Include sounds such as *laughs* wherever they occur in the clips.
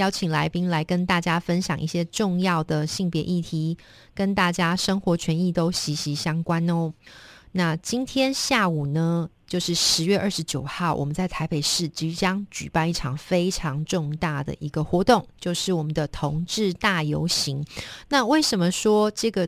邀请来宾来跟大家分享一些重要的性别议题，跟大家生活权益都息息相关哦。那今天下午呢，就是十月二十九号，我们在台北市即将举办一场非常重大的一个活动，就是我们的同志大游行。那为什么说这个？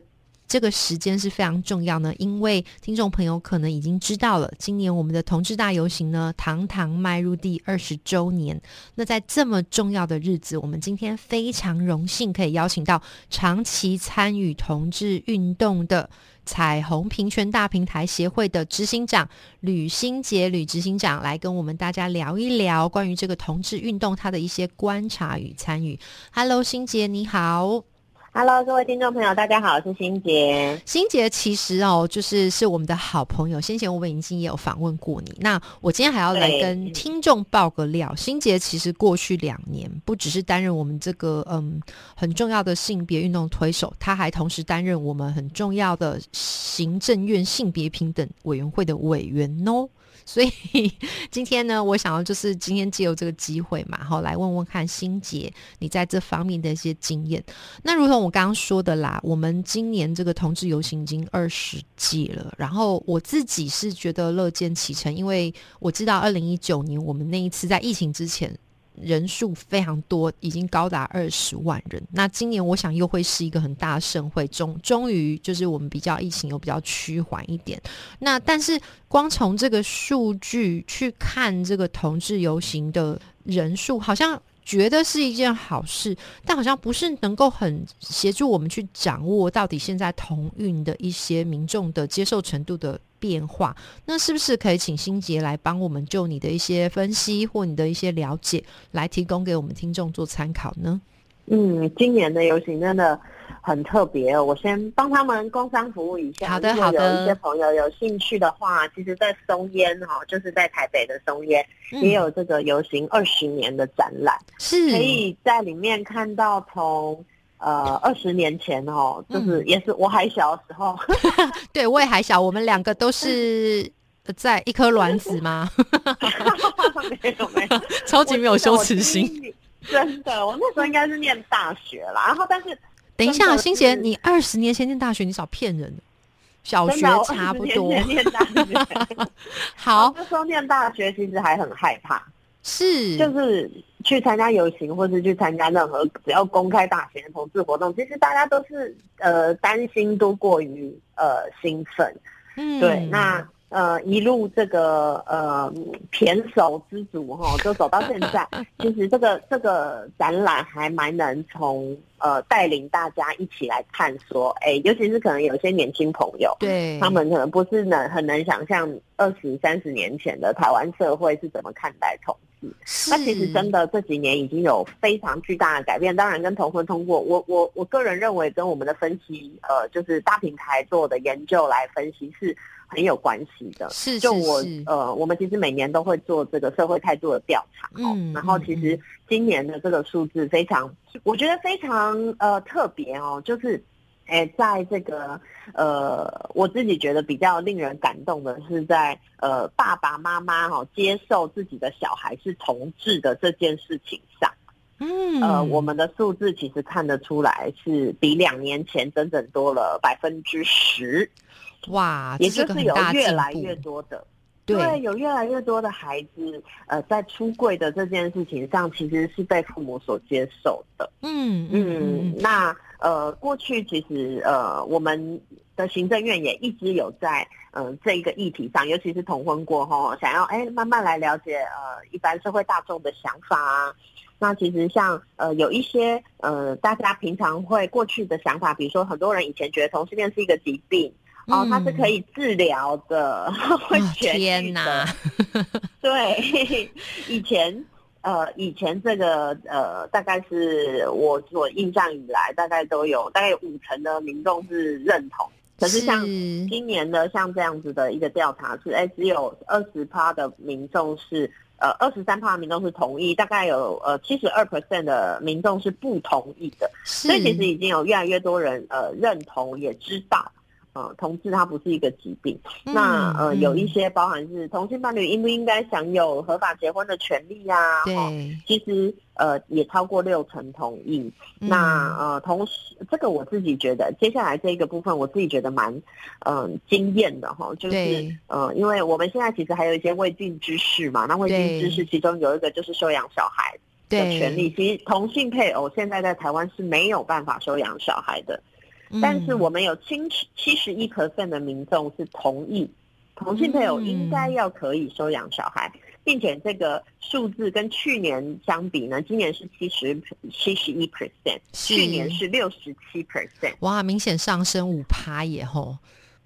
这个时间是非常重要呢，因为听众朋友可能已经知道了，今年我们的同志大游行呢，堂堂迈入第二十周年。那在这么重要的日子，我们今天非常荣幸可以邀请到长期参与同志运动的彩虹平权大平台协会的执行长吕新杰吕执行长来跟我们大家聊一聊关于这个同志运动他的一些观察与参与。Hello，新杰你好。Hello，各位听众朋友，大家好，我是欣杰。欣杰其实哦，就是是我们的好朋友。先前我们已经也有访问过你。那我今天还要来跟听众爆个料。欣杰其实过去两年不只是担任我们这个嗯很重要的性别运动推手，他还同时担任我们很重要的行政院性别平等委员会的委员哦。所以 *laughs* 今天呢，我想要就是今天借由这个机会嘛，好来问问看心杰你在这方面的一些经验。那如同我刚刚说的啦，我们今年这个同志游行已经二十届了，然后我自己是觉得乐见其成，因为我知道二零一九年我们那一次在疫情之前。人数非常多，已经高达二十万人。那今年我想又会是一个很大的盛会，终终于就是我们比较疫情又比较趋缓一点。那但是光从这个数据去看，这个同志游行的人数，好像觉得是一件好事，但好像不是能够很协助我们去掌握到底现在同运的一些民众的接受程度的。变化，那是不是可以请心杰来帮我们就你的一些分析或你的一些了解，来提供给我们听众做参考呢？嗯，今年的游行真的很特别，我先帮他们工商服务一下。好的，好的。有一些朋友有兴趣的话，其实，在松烟哈，就是在台北的松烟，也有这个游行二十年的展览，是可以在里面看到从。呃，二十年前哦，就是也是我还小的时候，*laughs* 对我也还小，我们两个都是在一颗卵子吗？*laughs* 没有没有，超级没有羞耻心，*laughs* 真的，我那时候应该是念大学啦。然后但是等一下，欣姐，你二十年前念大学，你少骗人，小学差不多念大学。*laughs* 好，那时候念大学其实还很害怕，是就是。去参加游行，或是去参加任何只要公开大型的同志活动，其实大家都是呃担心多过于呃兴奋，嗯，对，那。呃，一路这个呃胼手之足哈，就走到现在。*laughs* 其实这个这个展览还蛮能从呃带领大家一起来探索，哎，尤其是可能有些年轻朋友，对，他们可能不是能很能想象二十三十年前的台湾社会是怎么看待同志。那其实真的这几年已经有非常巨大的改变。当然，跟同婚通过，我我我个人认为跟我们的分析，呃，就是大平台做的研究来分析是。很有关系的，是就我呃，我们其实每年都会做这个社会态度的调查，嗯，然后其实今年的这个数字非常，我觉得非常呃特别哦，就是，哎，在这个呃，我自己觉得比较令人感动的是在呃爸爸妈妈哈接受自己的小孩是同志的这件事情上，嗯，呃，我们的数字其实看得出来是比两年前整整多了百分之十。哇，也就是有越来越多的，对，有越来越多的孩子，呃，在出柜的这件事情上，其实是被父母所接受的。嗯嗯，那呃，过去其实呃，我们的行政院也一直有在嗯这一个议题上，尤其是同婚过后，想要哎慢慢来了解呃一般社会大众的想法啊。那其实像呃有一些呃大家平常会过去的想法，比如说很多人以前觉得同性恋是一个疾病。哦，它是可以治疗的，*laughs* 会痊愈的。*laughs* *laughs* 对，以前呃，以前这个呃，大概是我所印象以来，大概都有大概有五成的民众是认同可是像今年的像这样子的一个调查是，哎，只有二十趴的民众是，呃，二十三趴的民众是同意，大概有呃七十二 percent 的民众是不同意的，所以其实已经有越来越多人呃认同，也知道。呃，同志它不是一个疾病。那呃，有一些包含是同性伴侣应不应该享有合法结婚的权利呀？对，其实呃也超过六成同意。那呃，同时这个我自己觉得，接下来这个部分我自己觉得蛮嗯惊艳的哈，就是呃，因为我们现在其实还有一些未尽之事嘛。那未尽之事其中有一个就是收养小孩的权利。其实同性配偶现在在台湾是没有办法收养小孩的。但是我们有七十七十一 percent 的民众是同意同性配偶应该要可以收养小孩，并且这个数字跟去年相比呢，今年是七十七十一 percent，去年是六十七 percent，哇，明显上升五趴耶吼。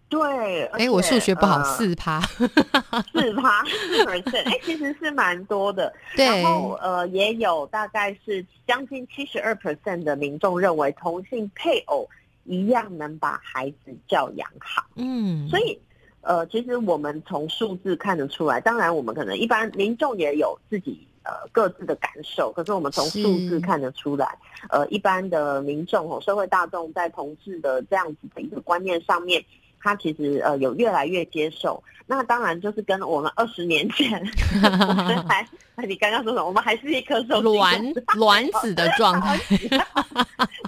对，哎，我数学不好，四趴，四趴四 percent，哎，其实是蛮多的。然后呃，也有大概是将近七十二 percent 的民众认为同性配偶。一样能把孩子教养好，嗯，所以，呃，其实我们从数字看得出来，当然我们可能一般民众也有自己呃各自的感受，可是我们从数字看得出来，呃，一般的民众哦，社会大众在同志的这样子的一个观念上面。他其实呃有越来越接受，那当然就是跟我们二十年前，*laughs* 我们还 *laughs* 你刚刚说什么？我们还是一颗卵 *laughs* 卵子的状态，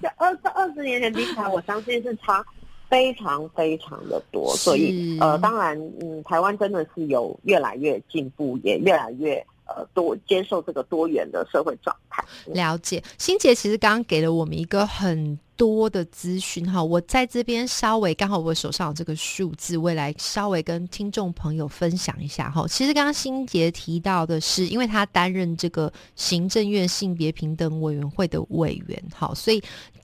这二二十年前比起来，我相信是差非常非常的多。所以呃，当然嗯，台湾真的是有越来越进步，也越来越。呃，多接受这个多元的社会状态。了解，欣杰其实刚刚给了我们一个很多的资讯哈，我在这边稍微刚好我手上有这个数字，未来稍微跟听众朋友分享一下哈。其实刚刚新杰提到的是，因为他担任这个行政院性别平等委员会的委员，好，所以。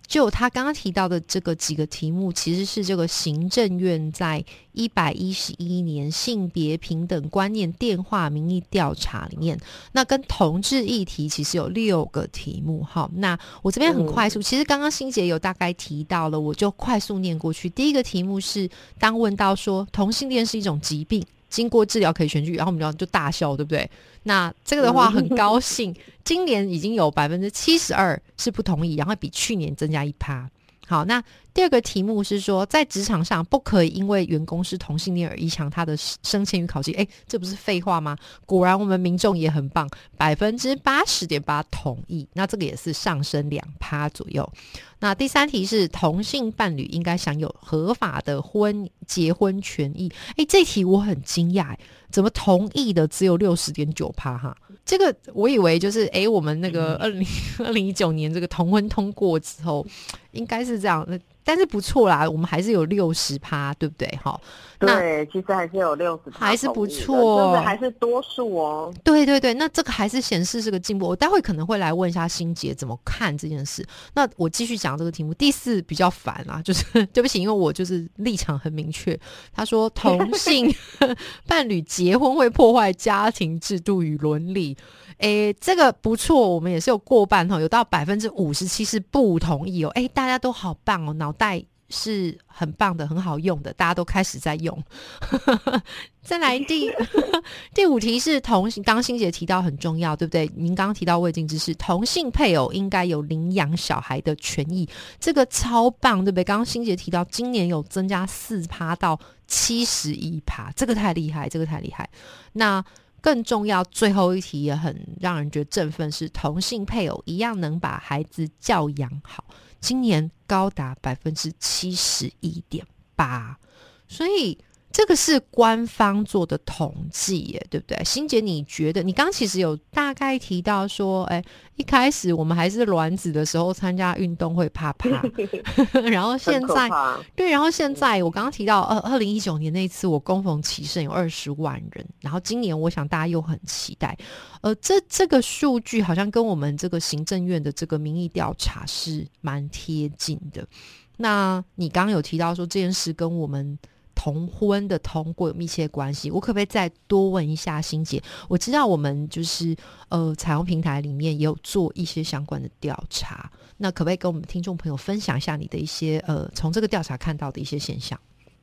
就他刚刚提到的这个几个题目，其实是这个行政院在一百一十一年性别平等观念电话民意调查里面，那跟同志议题其实有六个题目。哈，那我这边很快速，其实刚刚欣姐有大概提到了，我就快速念过去。第一个题目是当问到说同性恋是一种疾病。经过治疗可以痊愈，然后我们就就大笑，对不对？那这个的话很高兴，*laughs* 今年已经有百分之七十二是不同意，然后比去年增加一趴。好，那第二个题目是说，在职场上不可以因为员工是同性恋而影响他的升迁与考绩。哎，这不是废话吗？果然我们民众也很棒，百分之八十点八同意。那这个也是上升两趴左右。那第三题是同性伴侣应该享有合法的婚结婚权益。哎，这题我很惊讶，怎么同意的只有六十点九趴？哈，这个我以为就是哎，我们那个二零 *laughs* 二零一九年这个同婚通过之后。应该是这样，那但是不错啦，我们还是有六十趴，对不对？哈，对，其实还是有六十，还是不错，还是多数哦。对对对，那这个还是显示是个进步。我待会可能会来问一下欣杰怎么看这件事。那我继续讲这个题目。第四比较烦啊，就是对不起，因为我就是立场很明确。他说同性 *laughs* 伴侣结婚会破坏家庭制度与伦理。诶，这个不错，我们也是有过半哈，有到百分之五十七是不同意哦。诶，大家都好棒哦，脑袋是很棒的，很好用的，大家都开始在用。*laughs* 再来第 *laughs* 第五题是同性，刚欣姐提到很重要，对不对？您刚刚提到未尽之事，同性配偶应该有领养小孩的权益，这个超棒，对不对？刚刚欣姐提到今年有增加四趴到七十一趴，这个太厉害，这个太厉害。那更重要，最后一题也很让人觉得振奋，是同性配偶一样能把孩子教养好。今年高达百分之七十一点八，所以。这个是官方做的统计耶，对不对？欣姐，你觉得你刚其实有大概提到说，哎，一开始我们还是卵子的时候参加运动会怕怕，*laughs* 然后现在对，然后现在我刚刚提到二二零一九年那次我攻逢其胜有二十万人，然后今年我想大家又很期待，呃，这这个数据好像跟我们这个行政院的这个民意调查是蛮贴近的。那你刚刚有提到说这件事跟我们。同婚的通过有密切关系，我可不可以再多问一下欣姐？我知道我们就是呃彩虹平台里面也有做一些相关的调查，那可不可以跟我们听众朋友分享一下你的一些呃从这个调查看到的一些现象？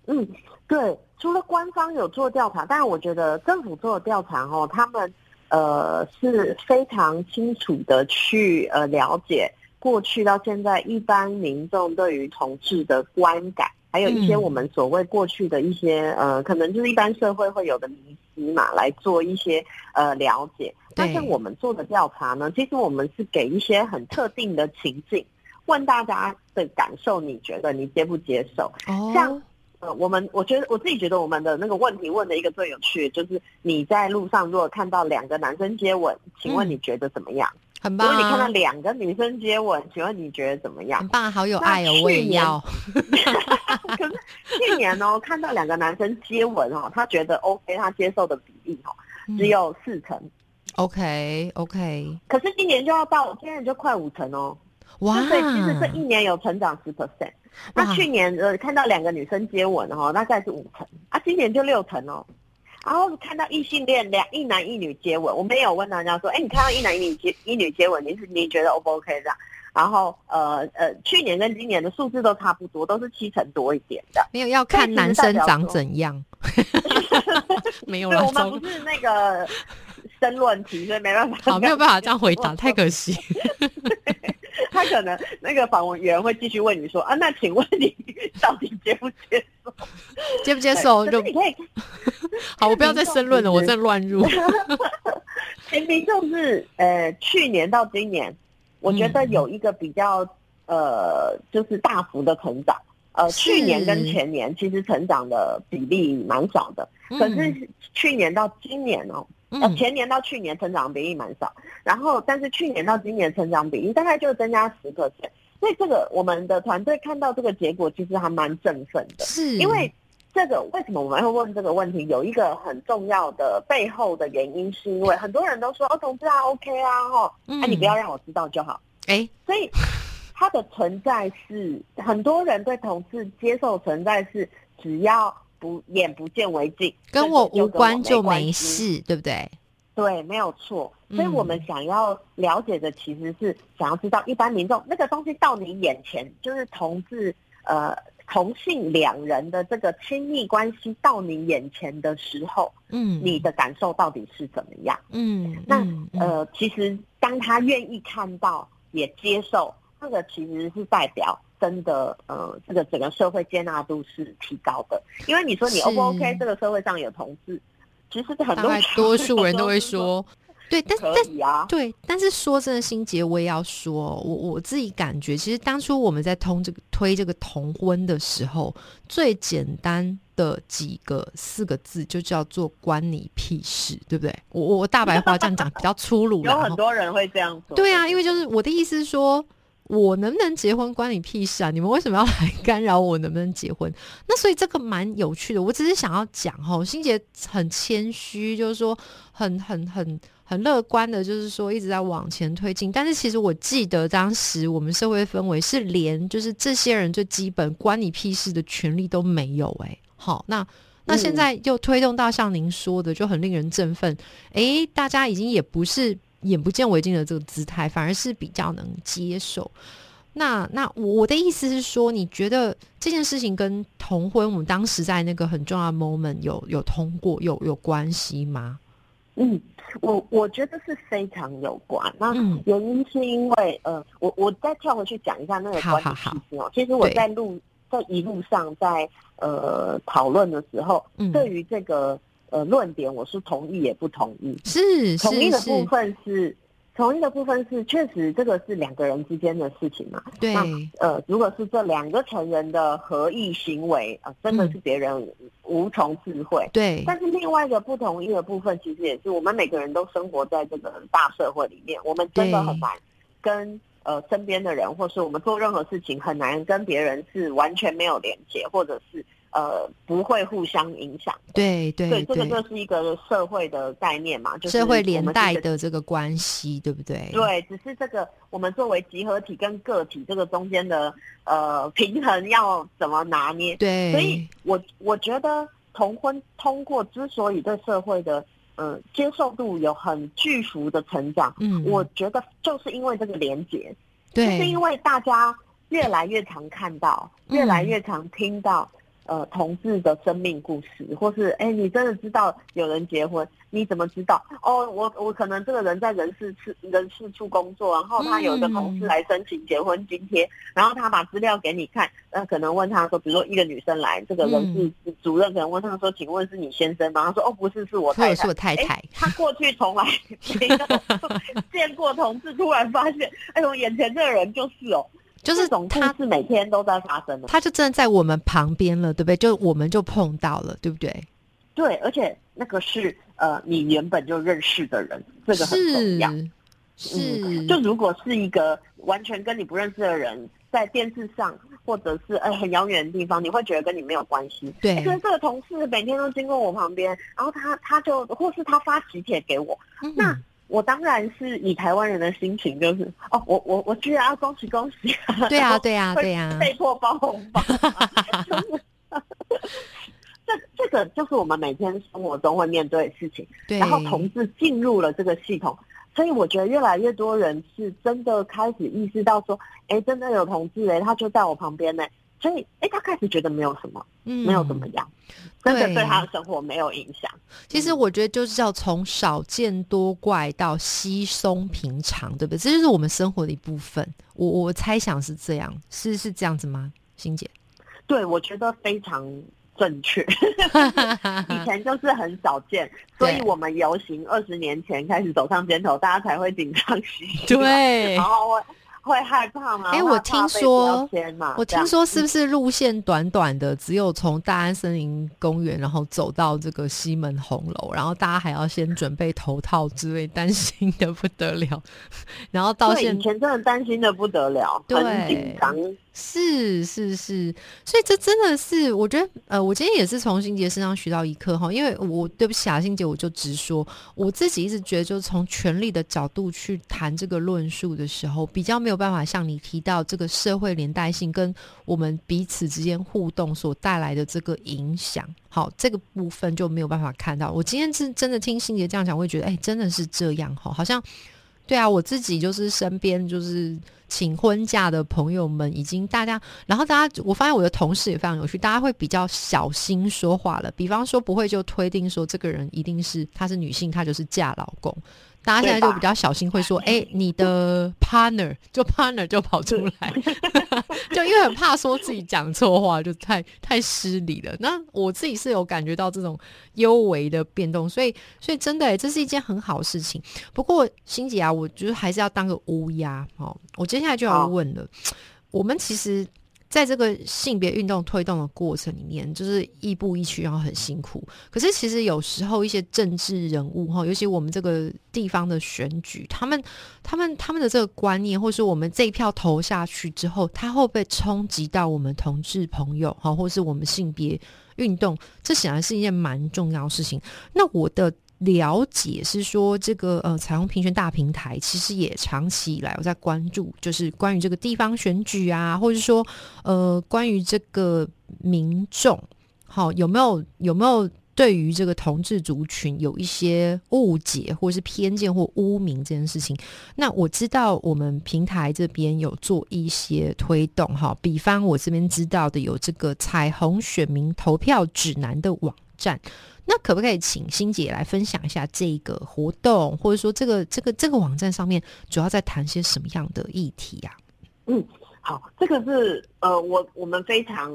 嗯，对，除了官方有做调查，但是我觉得政府做的调查哦，他们呃是非常清楚的去呃了解过去到现在一般民众对于同志的观感，还有一些我们所谓过去的一些呃，可能就是一般社会会有的迷思嘛，来做一些呃了解。那像我们做的调查呢，其实我们是给一些很特定的情境，问大家的感受，你觉得你接不接受？像。呃，我们我觉得我自己觉得我们的那个问题问的一个最有趣，就是你在路上如果看到两个男生接吻，请问你觉得怎么样？很棒。如果你看到两个女生接吻，请问你觉得怎么样？很棒，好有爱哦，我也要。*laughs* 可是去年哦，看到两个男生接吻哦，他觉得 OK，他接受的比例哦只有四成。OK OK。可是今年就要到，今年就快五成哦。哇！所以其实这一年有成长十 percent。那去年呃看到两个女生接吻哦，大概是五成啊，今年就六成哦。然后看到异性恋两一男一女接吻，我没有问大家说，哎，你看到一男一女接一女接吻，你是你觉得 O 不 OK 这样？然后呃呃，去年跟今年的数字都差不多，都是七成多一点的。没有要看男生长怎样。*laughs* 没有了，我们不是那个申论题，所以没办法。好，没有办法这样回答，太可惜。*laughs* 他可能那个访问员会继续问你说啊，那请问你到底接不接受？接不接受？就你可以 *laughs* 好，我不要再申论了，我在乱入。前提就是呃，去年到今年，我觉得有一个比较呃，就是大幅的成长。呃，去年跟前年其实成长的比例蛮少的，可是去年到今年哦。呃，前年到去年成长比例蛮少，然后但是去年到今年成长比例大概就增加十个点，所以这个我们的团队看到这个结果其实还蛮振奋的，是。因为这个为什么我们会问这个问题？有一个很重要的背后的原因，是因为很多人都说哦，同志啊，OK 啊，哈，哎，你不要让我知道就好，哎，所以它的存在是很多人对同志接受存在是只要。不眼不见为净，跟我无关就没事，对不对？对，没有错。所以我们想要了解的其实是想要知道一般民众那个东西到你眼前，就是同志呃同性两人的这个亲密关系到你眼前的时候，嗯，你的感受到底是怎么样？嗯，那呃，其实当他愿意看到也接受，这个其实是代表。真的，呃，这个整个社会接纳度是提高的，因为你说你 O 不 OK？这个社会上有同志，其实很多多数人都会说，对，但但对，但是说真的，心结我也要说，我我自己感觉，其实当初我们在通这个推这个同婚的时候，最简单的几个四个字就叫做“关你屁事”，对不对？我我大白话这样讲比较粗鲁，*laughs* 有很多人会这样说。对啊，因为就是我的意思是说。我能不能结婚关你屁事啊！你们为什么要来干扰我能不能结婚？那所以这个蛮有趣的。我只是想要讲哦，心杰很谦虚，就是说很很很很乐观的，就是说一直在往前推进。但是其实我记得当时我们社会氛围是连就是这些人最基本关你屁事的权利都没有哎。好，那那现在又推动到像您说的，就很令人振奋。哎，大家已经也不是。眼不见为净的这个姿态，反而是比较能接受。那那我的意思是说，你觉得这件事情跟同婚，我们当时在那个很重要的 moment 有有通过有有关系吗？嗯，我我觉得是非常有关。那原因是因为呃，我我再跳回去讲一下那个关系性哦。其实我在路在一路上在呃讨论的时候，对于这个。呃，论点我是同意也不同意。是同意的部分是同意的部分是确实这个是两个人之间的事情嘛？对。呃，如果是这两个成人的合意行为啊，真的是别人无从智慧。对。但是另外一个不同意的部分，其实也是我们每个人都生活在这个大社会里面，我们真的很难跟呃身边的人，或是我们做任何事情很难跟别人是完全没有连接，或者是。呃，不会互相影响。对对对，这个就是一个社会的概念嘛，就是社会连带的这个关系，对不对？对，只是这个我们作为集合体跟个体这个中间的呃平衡要怎么拿捏？对，所以我我觉得同婚通过之所以对社会的呃接受度有很巨幅的成长，嗯，我觉得就是因为这个连结，对，就是因为大家越来越常看到，越来越常听到。呃同志的生命故事，或是哎，你真的知道有人结婚？你怎么知道？哦，我我可能这个人在人事处人事处工作，然后他有一个同事来申请结婚津贴，然后他把资料给你看，呃，可能问他说，比如说一个女生来，这个人事主任可能问他说，请问是你先生吗？他说哦，不是，是我太太。是我太太。他过去从来 *laughs* 没有见过同事，突然发现，哎呦，眼前这个人就是哦。就是他是每天都在发生的，他就真的在我们旁边了，对不对？就我们就碰到了，对不对？对，而且那个是呃，你原本就认识的人，这个很重要。是，就如果是一个完全跟你不认识的人，在电视上或者是呃很遥远的地方，你会觉得跟你没有关系。对，可是这个同事每天都经过我旁边，然后他他就或是他发喜帖给我，那。我当然是以台湾人的心情，就是哦，我我我居然要恭喜恭喜，对啊对啊对啊，被迫包红包，*laughs* 这这个就是我们每天生活中会面对的事情。然后同志进入了这个系统，所以我觉得越来越多人是真的开始意识到说，哎，真的有同志哎，他就在我旁边呢。所以，哎，他开始觉得没有什么，嗯，没有怎么样，真的对他的生活没有影响。其实我觉得就是要从少见多怪到稀松平常，对不对？这就是我们生活的一部分。我我猜想是这样，是是这样子吗，欣姐？对，我觉得非常正确。*laughs* 以前就是很少见，所以我们游行二十年前开始走上街头，大家才会紧张兮兮。对，然后。会害怕吗？哎，我听说，我听说是不是路线短短的，只有从大安森林公园，然后走到这个西门红楼，然后大家还要先准备头套之类，担心的不得了。*laughs* 然后到现以前真的担心的不得了，对紧张。是是是，所以这真的是，我觉得，呃，我今天也是从欣杰身上学到一课哈，因为我对不起啊，欣杰，我就直说，我自己一直觉得，就是从权力的角度去谈这个论述的时候，比较没有有办法像你提到这个社会连带性跟我们彼此之间互动所带来的这个影响，好，这个部分就没有办法看到。我今天是真的听欣杰这样讲，会觉得，哎，真的是这样哈，好像。对啊，我自己就是身边就是请婚假的朋友们，已经大家，然后大家，我发现我的同事也非常有趣，大家会比较小心说话了，比方说不会就推定说这个人一定是她是女性，她就是嫁老公。大家现在就比较小心，会说：“哎，你的 partner 就 partner 就跑出来，*laughs* 就因为很怕说自己讲错话，就太太失礼了。”那我自己是有感觉到这种幽微的变动，所以所以真的，这是一件很好事情。不过欣姐啊，我觉得还是要当个乌鸦哦。我接下来就要问了，我们其实。在这个性别运动推动的过程里面，就是亦步亦趋，然后很辛苦。可是其实有时候一些政治人物哈，尤其我们这个地方的选举，他们、他们、他们的这个观念，或是我们这一票投下去之后，他会被冲击到我们同志朋友哈，或是我们性别运动，这显然是一件蛮重要的事情。那我的。了解是说，这个呃彩虹平权大平台其实也长期以来我在关注，就是关于这个地方选举啊，或者说呃关于这个民众，好有没有有没有对于这个同志族群有一些误解或是偏见或污名这件事情？那我知道我们平台这边有做一些推动哈，比方我这边知道的有这个彩虹选民投票指南的网站。那可不可以请欣姐来分享一下这个活动，或者说这个这个这个网站上面主要在谈些什么样的议题呀？嗯，好，这个是呃，我我们非常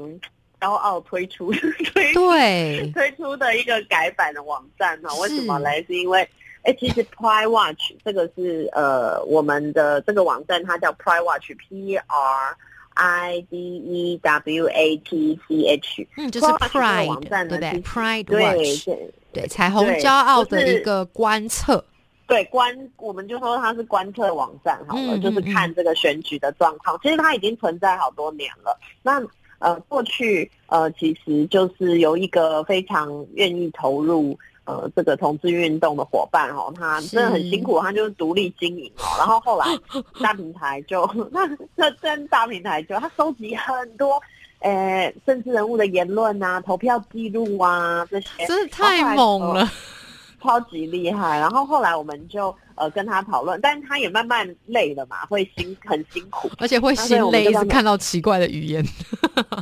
高傲推出 *laughs* 推对推出的一个改版的网站哈。为什么来？是因为哎，其实 Pride Watch 这个是呃我们的这个网站，它叫 Pride Watch P R。I D E W A T C H，嗯，就是 Pride 网站，对不对？Pride Watch，对，彩虹骄傲的一个观测，对观，我们就说它是观测网站好了，就是看这个选举的状况。其实它已经存在好多年了。那呃，过去呃，其实就是有一个非常愿意投入。呃，这个同志运动的伙伴哦，他真的很辛苦，他就是独立经营哦。然后后来 *laughs* 大平台就那那真大平台就他收集很多，呃，政治人物的言论啊、投票记录啊这些，真的太猛了。*laughs* 超级厉害。然后后来我们就呃跟他讨论，但是他也慢慢累了嘛，会辛很辛苦，而且会心累，一直看到奇怪的语言，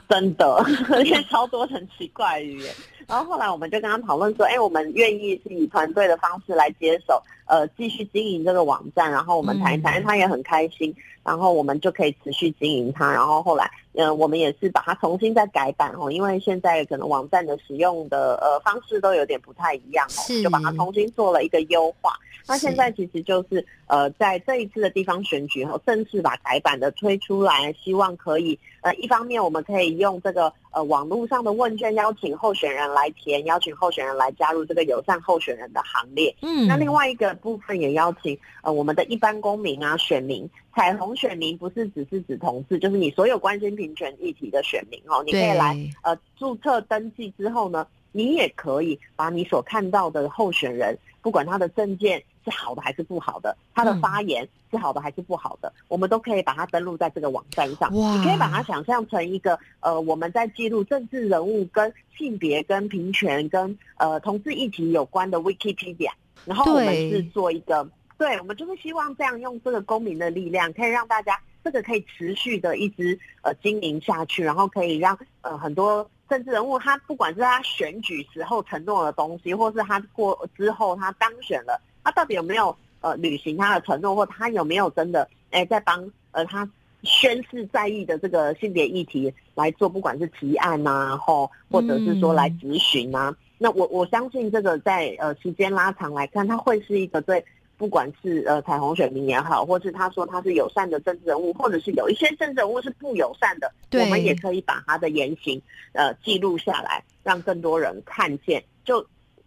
真的，*laughs* 而且超多很奇怪的语言。然后后来我们就跟他讨论说，哎，我们愿意是以团队的方式来接手，呃，继续经营这个网站。然后我们谈一谈，他也很开心。然后我们就可以持续经营它。然后后来，嗯，我们也是把它重新再改版哦，因为现在可能网站的使用的呃方式都有点不太一样哦，就把它重新做了一个优化。那现在其实就是呃，在这一次的地方选举后，正式把改版的推出来，希望可以呃，一方面我们可以用这个呃网络上的问卷邀请候选人来填，邀请候选人来加入这个友善候选人的行列。嗯，那另外一个部分也邀请呃我们的一般公民啊选民，彩虹选民不是只是指同志，就是你所有关心平权议题的选民哦，你可以来呃注册登记之后呢，你也可以把你所看到的候选人，不管他的证件。是好的还是不好的？他的发言是好的还是不好的？我们都可以把它登录在这个网站上。你可以把它想象成一个呃，我们在记录政治人物跟性别、跟平权、跟呃同志议题有关的 Wikipedia。然后我们是做一个，对，我们就是希望这样用这个公民的力量，可以让大家这个可以持续的一直呃经营下去，然后可以让呃很多政治人物他不管是他选举时候承诺的东西，或是他过之后他当选了。他到底有没有呃履行他的承诺，或他有没有真的哎在帮呃他宣誓在意的这个性别议题来做，不管是提案呐，或或者是说来咨询啊？那我我相信这个在呃时间拉长来看，他会是一个对不管是呃彩虹选民也好，或是他说他是友善的政治人物，或者是有一些政治人物是不友善的，我们也可以把他的言行呃记录下来，让更多人看见，就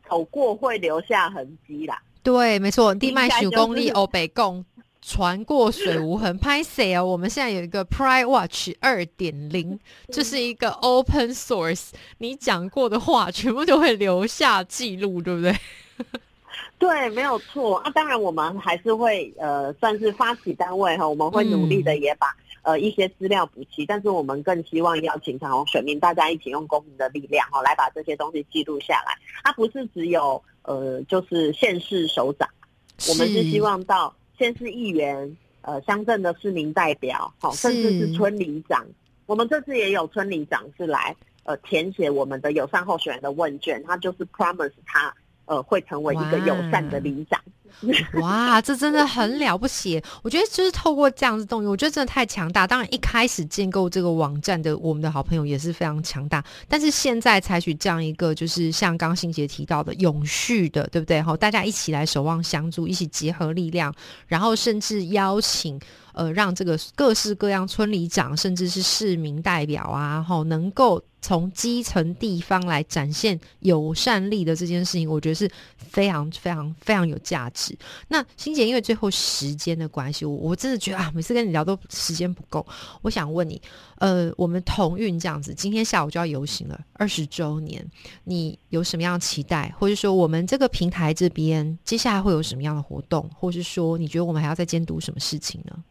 走过会留下痕迹啦。对，没错，地脉九公里欧北共船过水无痕。拍谁啊？我们现在有一个 Pride Watch 二点零，这是一个 Open Source，你讲过的话全部都会留下记录，对不对？*laughs* 对，没有错。那当然，我们还是会呃，算是发起单位哈，我们会努力的也把呃一些资料补齐。但是我们更希望邀请长虹选民大家一起用公民的力量哈，来把这些东西记录下来。它不是只有。呃，就是县市首长，我们是希望到县市议员、呃乡镇的市民代表，好，甚至是村里长。我们这次也有村里长是来呃填写我们的友善候选人的问卷，他就是 promise 他呃会成为一个友善的里长。*laughs* 哇，这真的很了不起！我觉得就是透过这样子动力，我觉得真的太强大。当然，一开始建构这个网站的我们的好朋友也是非常强大，但是现在采取这样一个，就是像刚新杰提到的永续的，对不对？好，大家一起来守望相助，一起结合力量，然后甚至邀请。呃，让这个各式各样村里长，甚至是市民代表啊，吼，能够从基层地方来展现友善力的这件事情，我觉得是非常非常非常有价值。那欣姐，因为最后时间的关系，我我真的觉得啊，每次跟你聊都时间不够。我想问你，呃，我们同运这样子，今天下午就要游行了，二十周年，你有什么样的期待，或者说我们这个平台这边接下来会有什么样的活动，或是说你觉得我们还要再监督什么事情呢？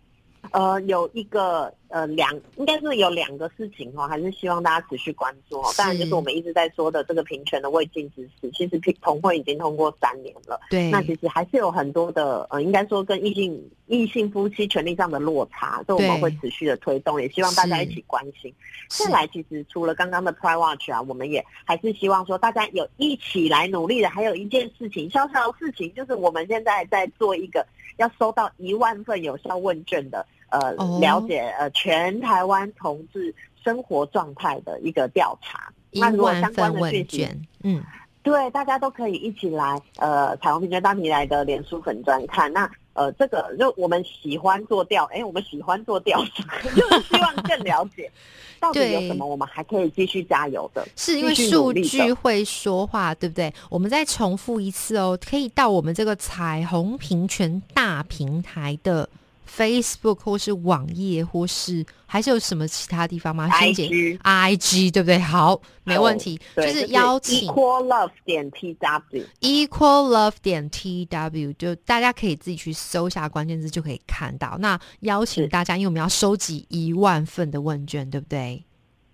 呃，有一个呃两，应该是有两个事情哦，还是希望大家持续关注哦。当然，就是我们一直在说的这个平权的未尽之事。其实平同会已经通过三年了，对。那其实还是有很多的呃，应该说跟异性异性夫妻权利上的落差，所以我们会持续的推动，也希望大家一起关心。再来，其实除了刚刚的 Pride Watch 啊，我们也还是希望说大家有一起来努力的。还有一件事情，小小的事情，就是我们现在在做一个要收到一万份有效问卷的。呃，了解呃全台湾同志生活状态的一个调查，那如果相关的讯息，嗯，对，大家都可以一起来呃彩虹平权大平台的脸书粉专看。那呃，这个就我们喜欢做调，哎，我们喜欢做调查，*laughs* 就是希望更了解 *laughs* 到底有什么，我们还可以继续加油的。是因为数据会说话，对不对？我们再重复一次哦，可以到我们这个彩虹平权大平台的。Facebook 或是网页，或是还是有什么其他地方吗先姐 IG 对不对？好，没问题，就是邀请 Equal Love 点 TW，Equal Love 点 TW，就大家可以自己去搜一下关键字，就可以看到。那邀请大家，因为我们要收集一万份的问卷，对不对？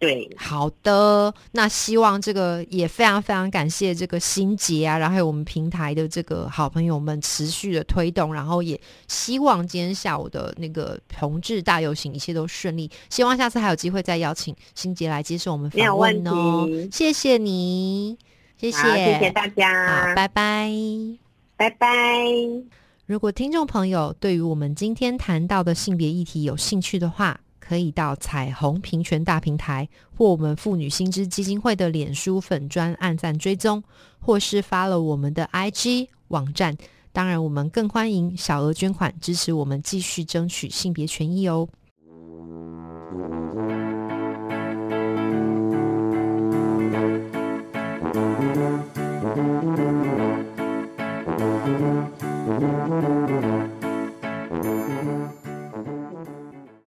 对，好的，那希望这个也非常非常感谢这个心杰啊，然后还有我们平台的这个好朋友们持续的推动，然后也希望今天下午的那个同志大游行一切都顺利，希望下次还有机会再邀请心杰来接受我们访问哦。谢谢你，谢谢，谢谢大家，好，拜拜，拜拜。如果听众朋友对于我们今天谈到的性别议题有兴趣的话，可以到彩虹平权大平台或我们妇女心知基金会的脸书粉专按赞追踪，或是发了我们的 IG 网站。当然，我们更欢迎小额捐款支持我们继续争取性别权益哦。